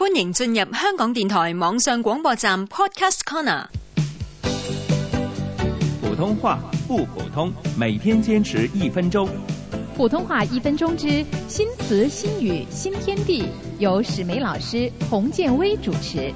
欢迎进入香港电台网上广播站 Podcast Corner。普通话不普通，每天坚持一分钟。普通话一分钟之新词新语新天地，由史梅老师洪建威主持。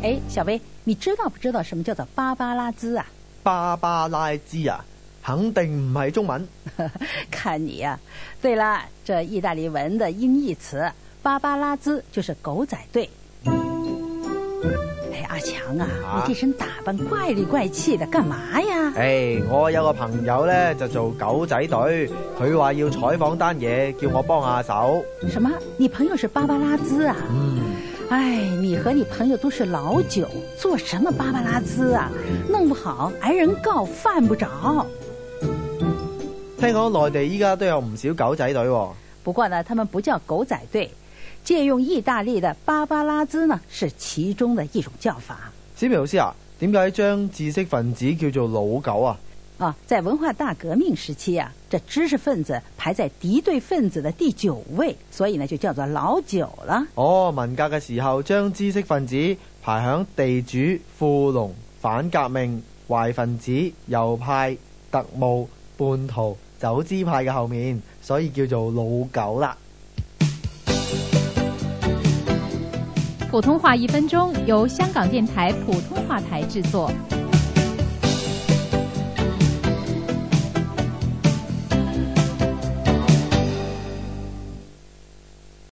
哎，小薇，你知道不知道什么叫做芭芭拉兹啊？芭芭拉兹啊，肯定唔系中文。看你呀，对啦，这意大利文的音译词。芭芭拉兹就是狗仔队。哎，阿强啊，你这身打扮怪里怪气的，干嘛呀？哎，我有个朋友呢，就做狗仔队，佢话要采访单嘢，叫我帮下手。什么？你朋友是芭芭拉兹啊？嗯。哎，你和你朋友都是老酒，做什么芭芭拉兹啊？弄不好挨人告，犯不着。听讲内地依家都有唔少狗仔队。不过呢，他们不叫狗仔队。借用意大利的芭芭拉兹呢，是其中的一种叫法。小明老师啊，点解将知识分子叫做老九啊？啊，在文化大革命时期啊，这知识分子排在敌对分子的第九位，所以呢就叫做老九啦。哦，文革嘅时候将知识分子排响地主、富农、反革命、坏分子、右派、特务、叛徒、走资派嘅后面，所以叫做老九啦。普通话一分钟，由香港电台普通话台制作。